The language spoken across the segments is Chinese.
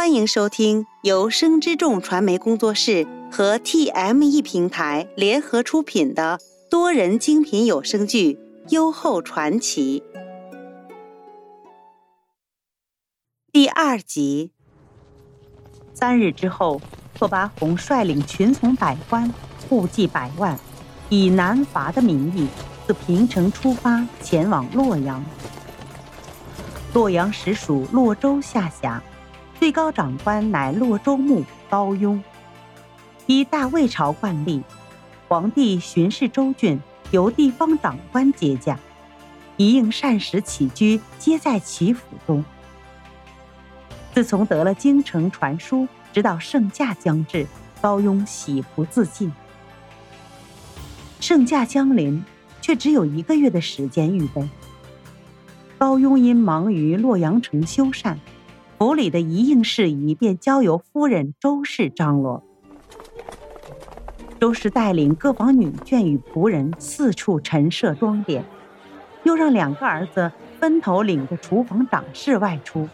欢迎收听由生之众传媒工作室和 TME 平台联合出品的多人精品有声剧《优厚传奇》第二集。三日之后，拓跋宏率领群从百官，户计百万，以南伐的名义，自平城出发，前往洛阳。洛阳实属洛州下辖。最高长官乃洛州牧高雍。依大魏朝惯例，皇帝巡视州郡，由地方长官接驾，一应膳食起居皆在其府中。自从得了京城传书，直到圣驾将至，高雍喜不自禁。圣驾将临，却只有一个月的时间预备。高雍因忙于洛阳城修缮。府里的一应事宜便交由夫人周氏张罗。周氏带领各房女眷与仆人四处陈设装点，又让两个儿子分头领着厨房长侍外出，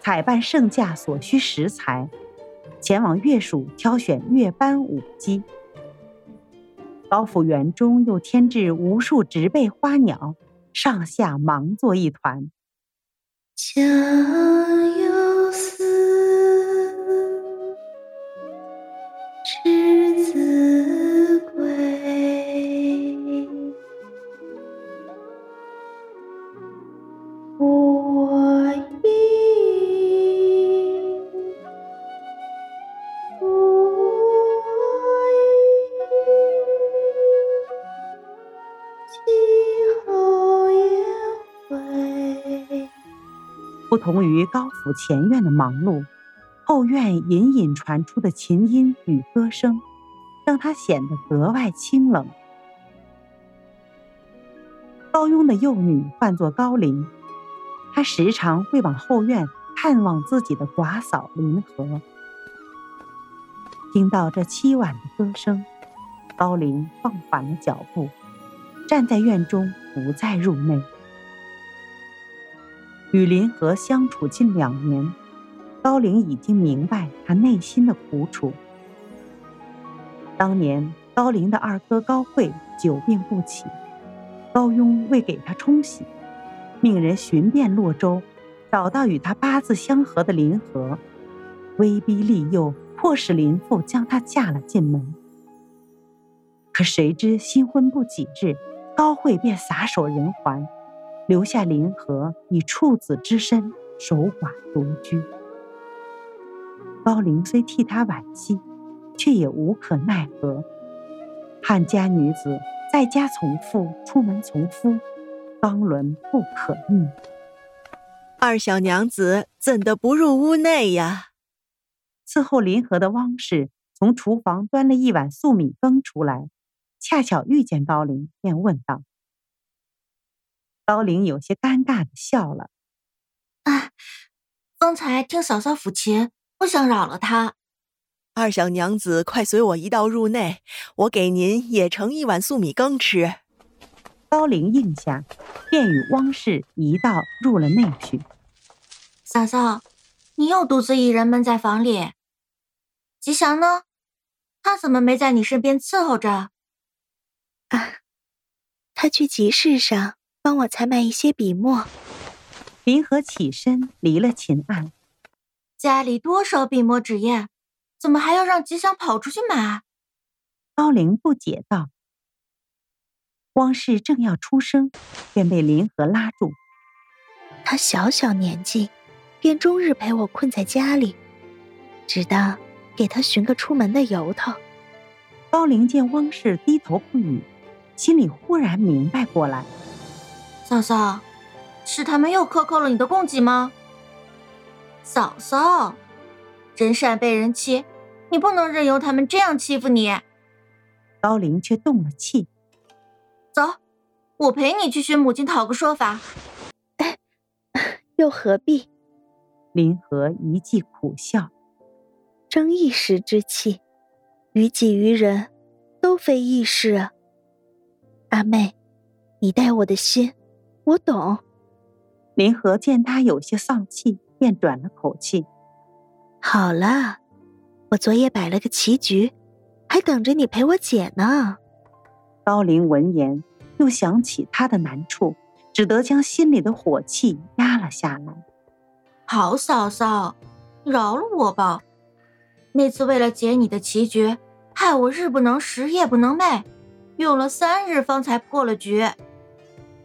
采办盛驾所需食材，前往乐署挑选乐班舞姬。高府园中又添置无数植被花鸟，上下忙作一团。家不同于高府前院的忙碌，后院隐隐传出的琴音与歌声，让他显得格外清冷。高庸的幼女唤作高林，她时常会往后院探望自己的寡嫂林和。听到这凄婉的歌声，高林放缓了脚步，站在院中，不再入内。与林和相处近两年，高陵已经明白他内心的苦楚。当年高陵的二哥高慧久病不起，高雍为给他冲喜，命人寻遍洛州，找到与他八字相合的林和，威逼利诱，迫使林父将她嫁了进门。可谁知新婚不几日，高慧便撒手人寰。留下林和以处子之身守寡独居。高陵虽替他惋惜，却也无可奈何。汉家女子在家从父，出门从夫，纲伦不可逆。二小娘子怎的不入屋内呀？伺候林和的汪氏从厨房端了一碗粟米羹出来，恰巧遇见高陵，便问道。高陵有些尴尬的笑了。啊，方才听嫂嫂抚琴，不想扰了她。二小娘子，快随我一道入内，我给您也盛一碗粟米羹吃。高陵应下，便与汪氏一道入了内去。嫂嫂，你又独自一人闷在房里。吉祥呢？他怎么没在你身边伺候着？啊，他去集市上。帮我采买一些笔墨。林和起身离了琴案。家里多少笔墨纸砚，怎么还要让吉祥跑出去买？高陵不解道。汪氏正要出声，便被林和拉住。他小小年纪，便终日陪我困在家里，只当给他寻个出门的由头。高陵见汪氏低头不语，心里忽然明白过来。嫂嫂，是他们又克扣了你的供给吗？嫂嫂，人善被人欺，你不能任由他们这样欺负你。高林却动了气。走，我陪你去寻母亲讨个说法。哎，又何必？林和一记苦笑，争一时之气，于己于人，都非易事啊。阿妹，你待我的心。我懂。林和见他有些丧气，便转了口气：“好了，我昨夜摆了个棋局，还等着你陪我解呢。高林闻言，又想起他的难处，只得将心里的火气压了下来。好嫂嫂，饶了我吧！那次为了解你的棋局，害我日不能食，夜不能寐，用了三日方才破了局。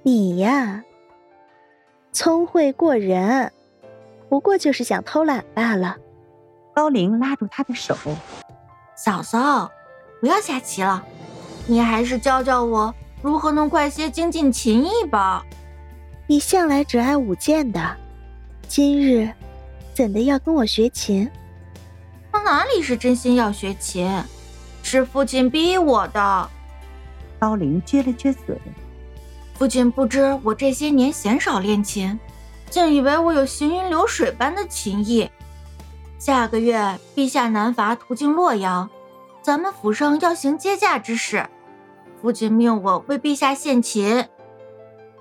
你呀，聪慧过人，不过就是想偷懒罢了。高玲拉住他的手：“嫂嫂，不要下棋了，你还是教教我如何能快些精进琴艺吧。你向来只爱舞剑的，今日怎的要跟我学琴？我哪里是真心要学琴，是父亲逼我的。”高玲撅了撅嘴。父亲不知我这些年鲜少练琴，竟以为我有行云流水般的琴艺。下个月陛下南伐途经洛阳，咱们府上要行接驾之事，父亲命我为陛下献琴。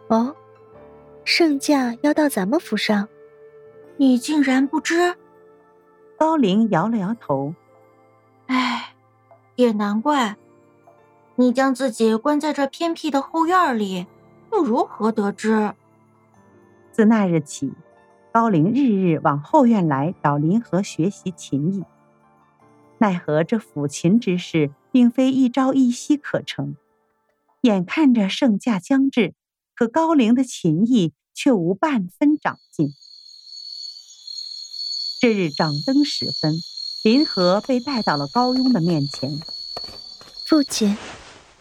哦，圣驾要到咱们府上，你竟然不知？高陵摇了摇头。唉，也难怪，你将自己关在这偏僻的后院里。又如何得知？自那日起，高龄日日往后院来找林和学习琴艺。奈何这抚琴之事，并非一朝一夕可成。眼看着盛夏将至，可高龄的琴艺却无半分长进。这日掌灯时分，林和被带到了高雍的面前。父亲，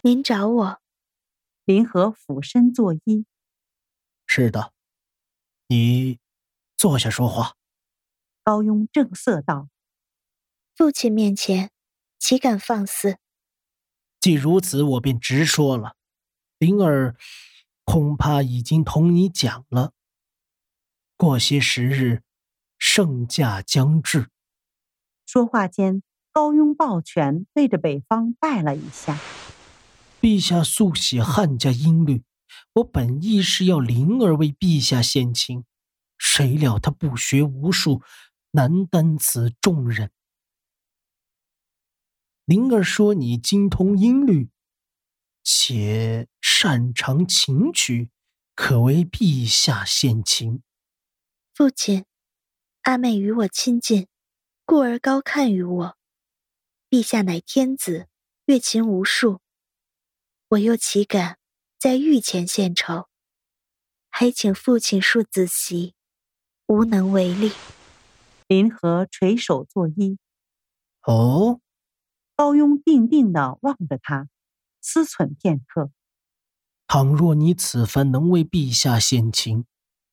您找我。林和俯身作揖：“是的，你坐下说话。”高庸正色道：“父亲面前，岂敢放肆？既如此，我便直说了。灵儿恐怕已经同你讲了。过些时日，圣驾将至。”说话间，高庸抱拳对着北方拜了一下。陛下速写汉家音律，我本意是要灵儿为陛下献琴，谁料他不学无术，难担此重任。灵儿说你精通音律，且擅长琴曲，可为陛下献琴。父亲，阿妹与我亲近，故而高看于我。陛下乃天子，乐琴无数。我又岂敢在御前献丑？还请父亲恕子媳，无能为力。林和垂手作揖。哦，高雍定定的望着他，思忖片刻。倘若你此番能为陛下献情，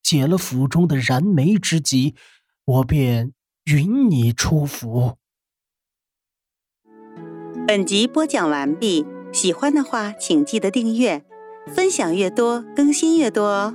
解了府中的燃眉之急，我便允你出府。本集播讲完毕。喜欢的话，请记得订阅，分享越多，更新越多哦。